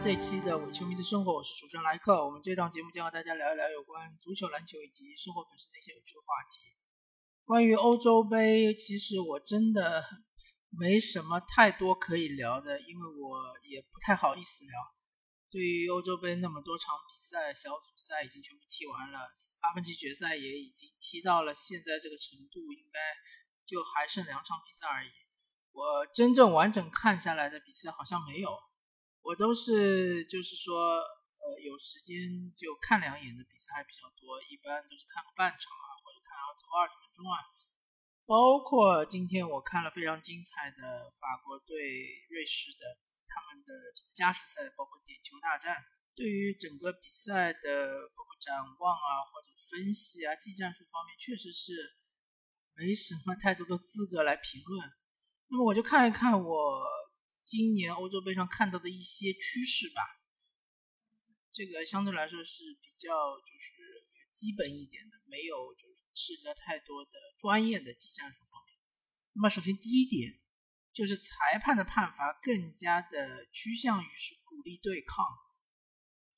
这期的伪球迷的生活，我是主持人莱克。我们这档节目将和大家聊一聊有关足球、篮球以及生活本身的一些有趣的话题。关于欧洲杯，其实我真的没什么太多可以聊的，因为我也不太好意思聊。对于欧洲杯那么多场比赛，小组赛已经全部踢完了，八分之决赛也已经踢到了现在这个程度，应该就还剩两场比赛而已。我真正完整看下来的比赛好像没有。我都是就是说，呃，有时间就看两眼的比赛还比较多，一般都是看个半场啊，或者看头二十分钟啊。包括今天我看了非常精彩的法国对瑞士的他们的加时赛，包括点球大战。对于整个比赛的包括展望啊，或者分析啊，技战术方面，确实是没什么太多的资格来评论。那么我就看一看我。今年欧洲杯上看到的一些趋势吧，这个相对来说是比较就是基本一点的，没有就是涉及到太多的专业的技战术方面。那么首先第一点就是裁判的判罚更加的趋向于是鼓励对抗，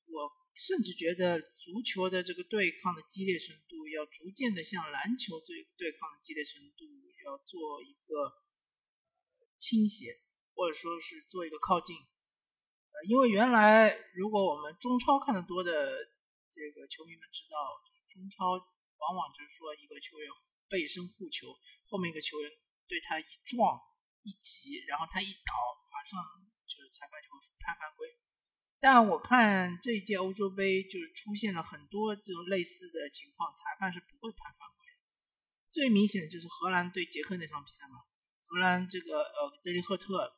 我甚至觉得足球的这个对抗的激烈程度要逐渐的向篮球对对抗的激烈程度要做一个倾斜。或者说是做一个靠近，呃，因为原来如果我们中超看得多的这个球迷们知道，中超往往就是说一个球员背身护球，后面一个球员对他一撞一挤，然后他一倒，马上就是裁判就会判犯规。但我看这一届欧洲杯就是出现了很多这种类似的情况，裁判是不会判犯规。最明显的就是荷兰对捷克那场比赛嘛，荷兰这个呃德里赫特。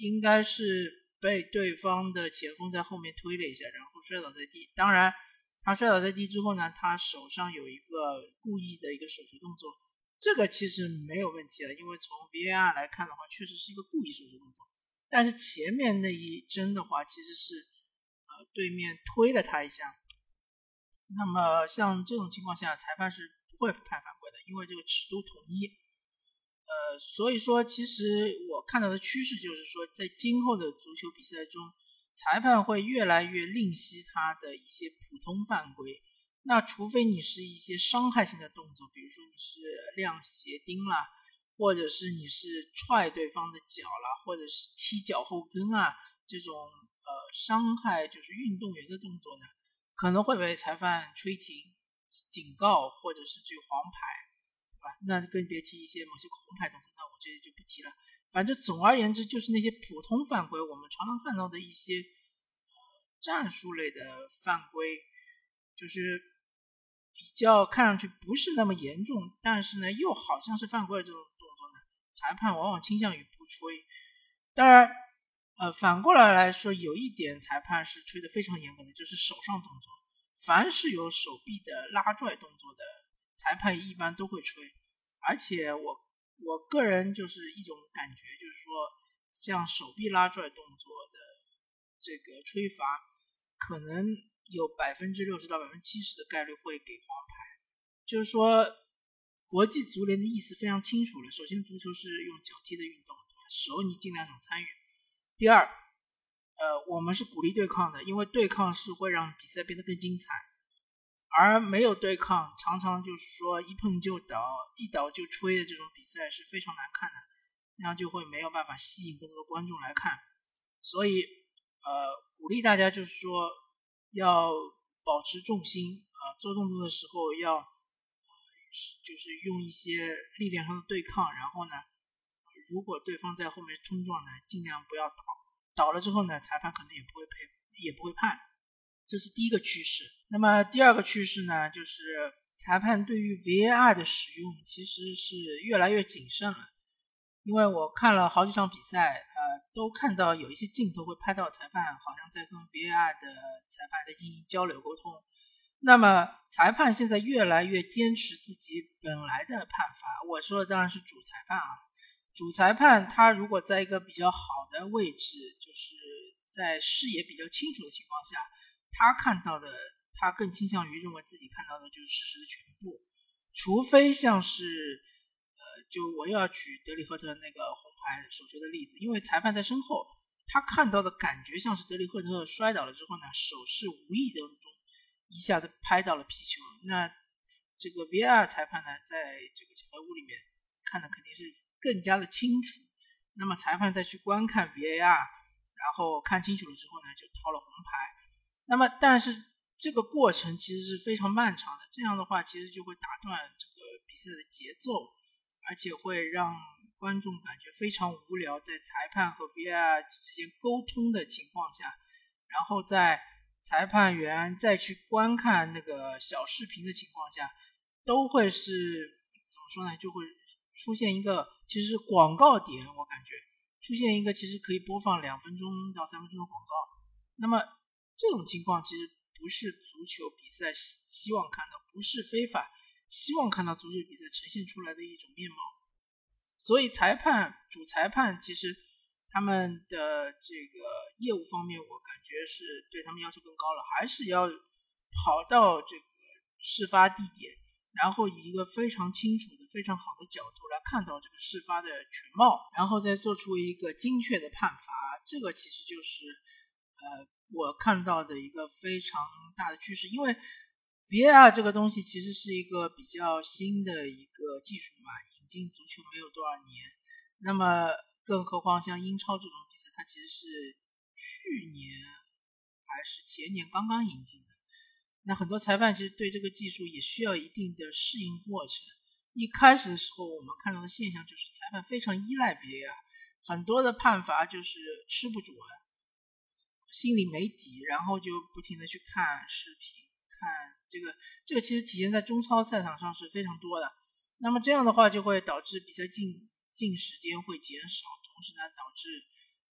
应该是被对方的前锋在后面推了一下，然后摔倒在地。当然，他摔倒在地之后呢，他手上有一个故意的一个手球动作，这个其实没有问题了，因为从 VAR 来看的话，确实是一个故意手球动作。但是前面那一针的话，其实是呃对面推了他一下。那么像这种情况下，裁判是不会判犯规的，因为这个尺度统一。呃，所以说，其实我看到的趋势就是说，在今后的足球比赛中，裁判会越来越吝惜他的一些普通犯规。那除非你是一些伤害性的动作，比如说你是亮鞋钉啦，或者是你是踹对方的脚啦，或者是踢脚后跟啊，这种呃伤害就是运动员的动作呢，可能会被裁判吹停、警告或者是举黄牌。啊那更别提一些某些红牌动作，那我这里就不提了。反正总而言之，就是那些普通犯规，我们常常看到的一些战术类的犯规，就是比较看上去不是那么严重，但是呢又好像是犯规的这种动作呢，裁判往往倾向于不吹。当然，呃，反过来来说，有一点裁判是吹的非常严格的，就是手上动作，凡是有手臂的拉拽动作的。裁判一般都会吹，而且我我个人就是一种感觉，就是说像手臂拉拽动作的这个吹罚，可能有百分之六十到百分之七十的概率会给黄牌。就是说，国际足联的意思非常清楚了。首先，足球是用脚踢的运动，手你尽量少参与。第二，呃，我们是鼓励对抗的，因为对抗是会让比赛变得更精彩。而没有对抗，常常就是说一碰就倒，一倒就吹的这种比赛是非常难看的，那样就会没有办法吸引更多的观众来看。所以，呃，鼓励大家就是说要保持重心，呃，做动作的时候要，就是用一些力量上的对抗。然后呢，如果对方在后面冲撞呢，尽量不要倒，倒了之后呢，裁判可能也不会赔，也不会判。这是第一个趋势。那么第二个趋势呢，就是裁判对于 VAR 的使用其实是越来越谨慎了。因为我看了好几场比赛，呃，都看到有一些镜头会拍到裁判好像在跟 VAR 的裁判在进行交流沟通。那么裁判现在越来越坚持自己本来的判罚。我说的当然是主裁判啊。主裁判他如果在一个比较好的位置，就是在视野比较清楚的情况下。他看到的，他更倾向于认为自己看到的就是事实的全部，除非像是，呃，就我又要举德里赫特那个红牌手球的例子，因为裁判在身后，他看到的感觉像是德里赫特摔倒了之后呢，手是无意当中一下子拍到了皮球。那这个 VR 裁判呢，在这个小黑屋里面看的肯定是更加的清楚。那么裁判再去观看 VAR，然后看清楚了之后呢，就掏了红牌。那么但是这个过程其实是非常漫长的，这样的话其实就会打断这个比赛的节奏，而且会让。观众感觉非常无聊，在裁判和 VR 之间沟通的情况下，然后在裁判员再去观看那个小视频的情况下，都会是怎么说呢？就会出现一个其实是广告点，我感觉出现一个其实可以播放两分钟到三分钟的广告。那么这种情况其实不是足球比赛希望看到，不是非法希望看到足球比赛呈现出来的一种面貌。所以裁判、主裁判其实他们的这个业务方面，我感觉是对他们要求更高了，还是要跑到这个事发地点，然后以一个非常清楚的、非常好的角度来看到这个事发的全貌，然后再做出一个精确的判罚。这个其实就是呃我看到的一个非常大的趋势，因为 VR 这个东西其实是一个比较新的一个技术嘛。引进足球没有多少年，那么更何况像英超这种比赛，它其实是去年还是前年刚刚引进的。那很多裁判其实对这个技术也需要一定的适应过程。一开始的时候，我们看到的现象就是裁判非常依赖 VR，很多的判罚就是吃不准，心里没底，然后就不停的去看视频，看这个这个其实体现在中超赛场上是非常多的。那么这样的话就会导致比赛进进时间会减少，同时呢导致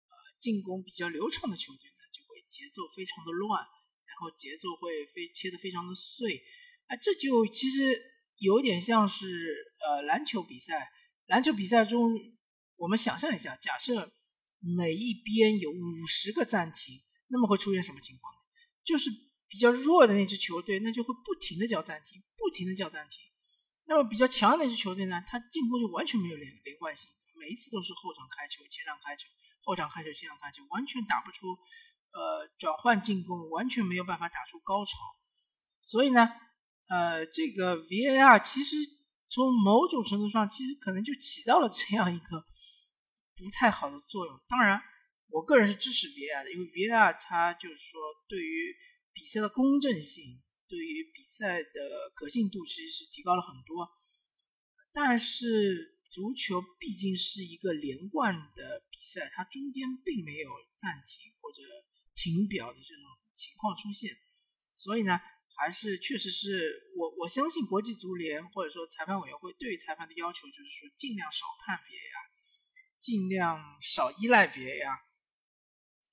呃进攻比较流畅的球队呢就会节奏非常的乱，然后节奏会非切的非常的碎，啊这就其实有点像是呃篮球比赛，篮球比赛中我们想象一下，假设每一边有五十个暂停，那么会出现什么情况？就是比较弱的那支球队，那就会不停的叫暂停，不停的叫暂停。那么比较强的那支球队呢，他进攻就完全没有连连贯性，每一次都是后场开球、前场开球、后场开球、前场开球，完全打不出呃转换进攻，完全没有办法打出高潮。所以呢，呃，这个 VAR 其实从某种程度上，其实可能就起到了这样一个不太好的作用。当然，我个人是支持 VAR 的，因为 VAR 它就是说对于比赛的公正性。对于比赛的可信度其实是提高了很多，但是足球毕竟是一个连贯的比赛，它中间并没有暂停或者停表的这种情况出现，所以呢，还是确实是我我相信国际足联或者说裁判委员会对于裁判的要求就是说尽量少看 VAR，尽量少依赖 VAR，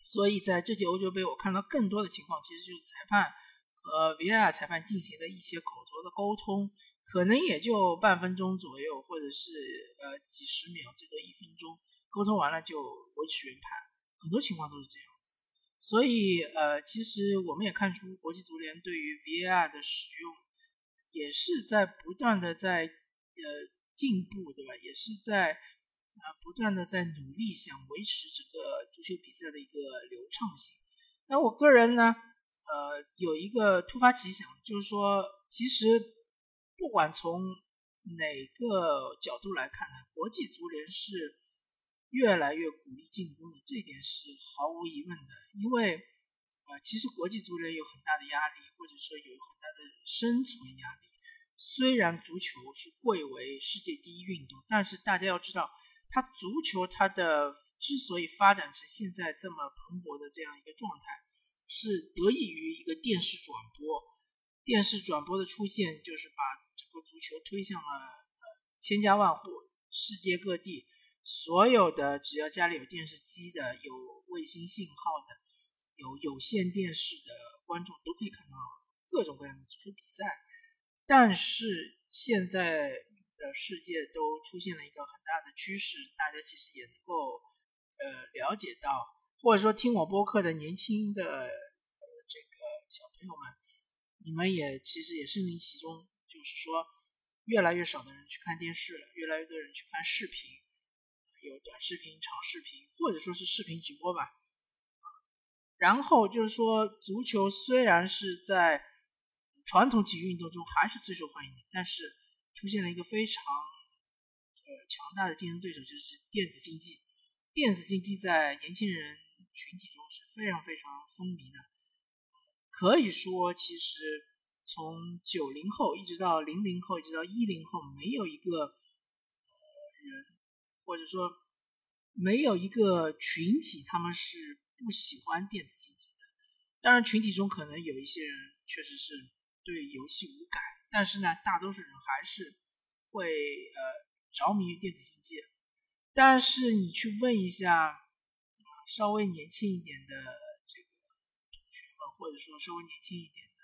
所以在这届欧洲杯我看到更多的情况其实就是裁判。和 VAR 裁判进行的一些口头的沟通，可能也就半分钟左右，或者是呃几十秒，最多一分钟，沟通完了就维持原判，很多情况都是这样子。所以呃，其实我们也看出国际足联对于 VAR 的使用，也是在不断的在呃进步，对吧？也是在啊不断的在努力想维持这个足球比赛的一个流畅性。那我个人呢？呃，有一个突发奇想，就是说，其实不管从哪个角度来看呢，国际足联是越来越鼓励进攻的，这一点是毫无疑问的。因为，呃，其实国际足联有很大的压力，或者说有很大的生存压力。虽然足球是贵为世界第一运动，但是大家要知道，它足球它的之所以发展成现在这么蓬勃的这样一个状态。是得益于一个电视转播，电视转播的出现，就是把整个足球推向了呃千家万户，世界各地所有的只要家里有电视机的、有卫星信号的、有有线电视的观众都可以看到各种各样的足球比赛。但是现在的世界都出现了一个很大的趋势，大家其实也能够呃了解到。或者说听我播客的年轻的呃这个小朋友们，你们也其实也身临其中，就是说越来越少的人去看电视了，越来越多人去看视频，有短视频、长视频，或者说是视频直播吧。然后就是说，足球虽然是在传统体育运动中还是最受欢迎的，但是出现了一个非常呃强大的竞争对手，就是电子竞技。电子竞技在年轻人群体中是非常非常风靡的。可以说，其实从九零后一直到零零后，一直到一零后，没有一个人，或者说没有一个群体，他们是。不喜欢电子竞技的，当然群体中可能有一些人确实是对游戏无感，但是呢，大多数人还是会呃着迷于电子竞技。但是你去问一下稍微年轻一点的这个同学们，或者说稍微年轻一点的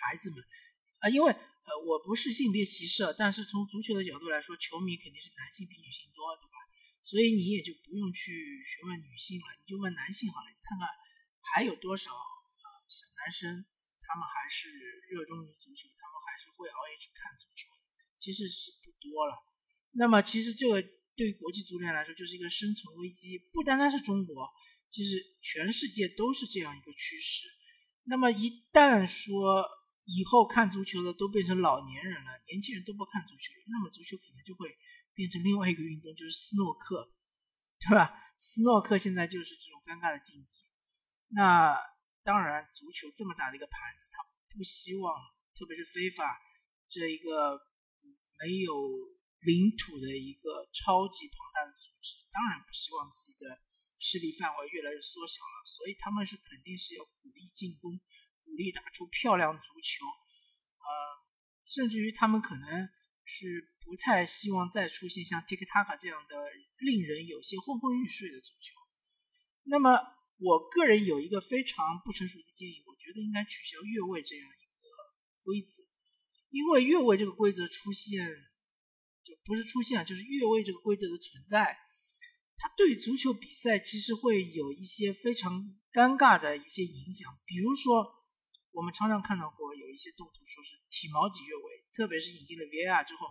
孩子们啊，因为呃我不是性别歧视，但是从足球的角度来说，球迷肯定是男性比女性多，对吧？所以你也就不用去询问女性了，你就问男性好了。你看看还有多少啊小男生，他们还是热衷于足球，他们还是会熬夜去看足球，其实是不多了。那么其实这个对于国际足联来说就是一个生存危机，不单单是中国，其实全世界都是这样一个趋势。那么一旦说以后看足球的都变成老年人了，年轻人都不看足球，那么足球可能就会。变成另外一个运动，就是斯诺克，对吧？斯诺克现在就是这种尴尬的境地。那当然，足球这么大的一个盘子，他不希望，特别是非法这一个没有领土的一个超级庞大的组织，当然不希望自己的势力范围越来越缩小了。所以他们是肯定是要鼓励进攻，鼓励打出漂亮足球，呃，甚至于他们可能。是不太希望再出现像 TikTok 这样的令人有些昏昏欲睡的足球。那么，我个人有一个非常不成熟的建议，我觉得应该取消越位这样一个规则，因为越位这个规则出现，就不是出现，就是越位这个规则的存在，它对足球比赛其实会有一些非常尴尬的一些影响，比如说。我们常常看到过有一些动图说是体毛级越位，特别是引进了 VAR 之后。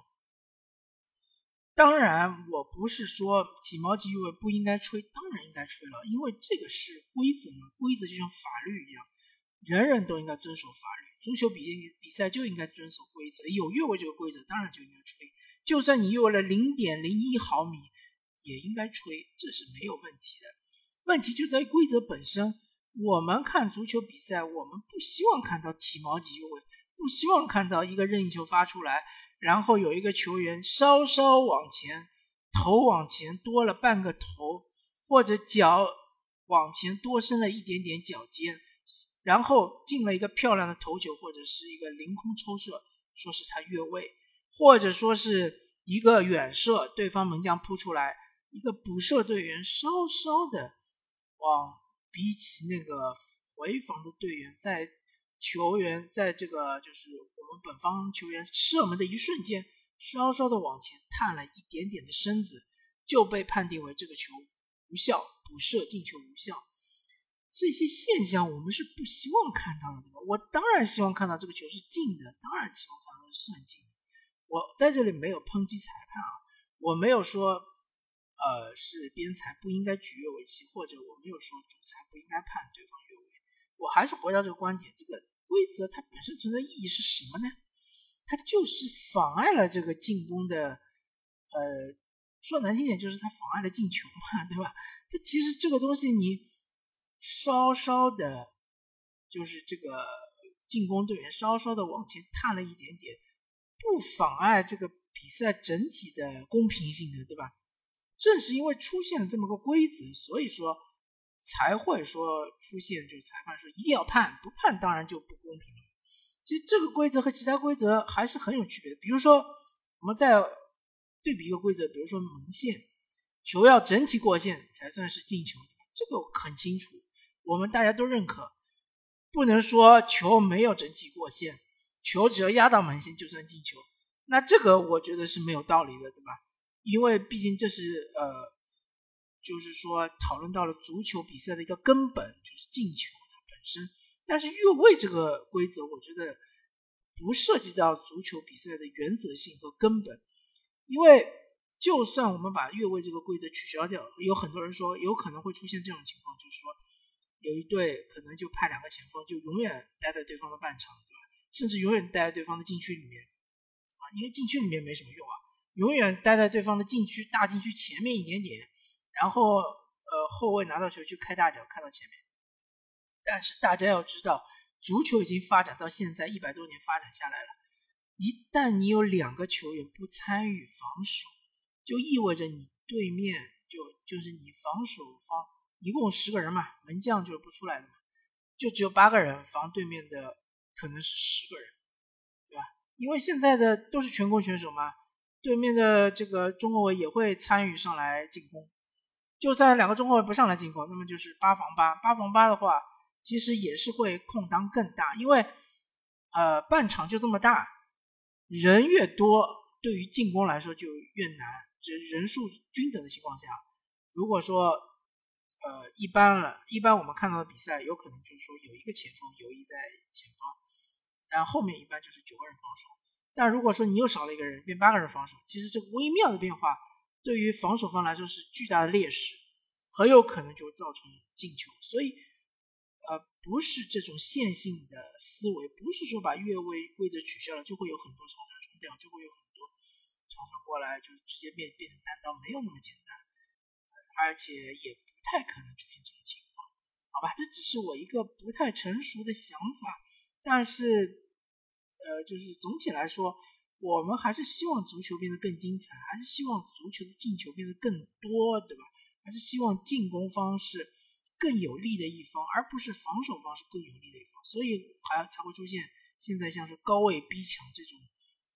当然，我不是说体毛级越位不应该吹，当然应该吹了，因为这个是规则嘛，规则就像法律一样，人人都应该遵守法律。足球比比赛就应该遵守规则，有越位这个规则，当然就应该吹。就算你越位了零点零一毫米，也应该吹，这是没有问题的。问题就在于规则本身。我们看足球比赛，我们不希望看到体毛级越位，不希望看到一个任意球发出来，然后有一个球员稍稍往前，头往前多了半个头，或者脚往前多伸了一点点脚尖，然后进了一个漂亮的头球，或者是一个凌空抽射，说是他越位，或者说是一个远射，对方门将扑出来，一个补射队员稍稍的往。比起那个回防的队员，在球员在这个就是我们本方球员射门的一瞬间，稍稍的往前探了一点点的身子，就被判定为这个球无效，补射进球无效。这些现象我们是不希望看到的，对吧？我当然希望看到这个球是进的，当然希望看到是算进的。我在这里没有抨击裁判啊，我没有说。呃，是边裁不应该举越位器，或者我没有说主裁不应该判对方越位。我还是回到这个观点，这个规则它本身存在意义是什么呢？它就是妨碍了这个进攻的，呃，说难听点就是它妨碍了进球嘛，对吧？它其实这个东西你稍稍的，就是这个进攻队员稍稍的往前探了一点点，不妨碍这个比赛整体的公平性的，对吧？正是因为出现了这么个规则，所以说才会说出现，就是裁判说一定要判，不判当然就不公平了。其实这个规则和其他规则还是很有区别的。比如说，我们再对比一个规则，比如说门线，球要整体过线才算是进球，这个很清楚，我们大家都认可。不能说球没有整体过线，球只要压到门线就算进球，那这个我觉得是没有道理的，对吧？因为毕竟这是呃，就是说讨论到了足球比赛的一个根本，就是进球的本身。但是越位这个规则，我觉得不涉及到足球比赛的原则性和根本。因为就算我们把越位这个规则取消掉，有很多人说有可能会出现这种情况，就是说有一队可能就派两个前锋，就永远待在对方的半场，对吧？甚至永远待在对方的禁区里面，啊，因为禁区里面没什么用啊，永远待在对方的禁区大禁区前面一点点，然后呃后卫拿到球去开大脚，开到前面。但是大家要知道，足球已经发展到现在一百多年发展下来了，一旦你有两个球员不参与防守，就意味着你对面就就是你防守方。一共十个人嘛，门将就是不出来的嘛，就只有八个人防对面的，可能是十个人，对吧？因为现在的都是全攻选手嘛，对面的这个中后卫也会参与上来进攻，就算两个中后卫不上来进攻，那么就是八防八，八防八的话，其实也是会空当更大，因为呃半场就这么大，人越多，对于进攻来说就越难，人人数均等的情况下，如果说。呃，一般了，一般我们看到的比赛，有可能就是说有一个前锋游弋在前方，但后面一般就是九个人防守。但如果说你又少了一个人，变八个人防守，其实这个微妙的变化对于防守方来说是巨大的劣势，很有可能就造成进球。所以，呃，不是这种线性的思维，不是说把越位规则取消了就会有很多长传冲掉，就会有很多长传过来就直接变变成单刀，没有那么简单，而且也。不太可能出现这种情况，好吧，这只是我一个不太成熟的想法，但是，呃，就是总体来说，我们还是希望足球变得更精彩，还是希望足球的进球变得更多，对吧？还是希望进攻方是更有利的一方，而不是防守方是更有利的一方，所以还才会出现现在像是高位逼抢这种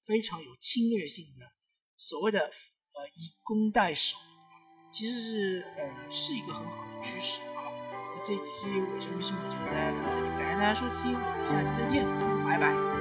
非常有侵略性的所谓的呃以攻代守。其实是呃是一个很好的趋势啊。那这期我这边生活就跟大家聊到这里，感谢大家收听，我们下期再见，拜拜。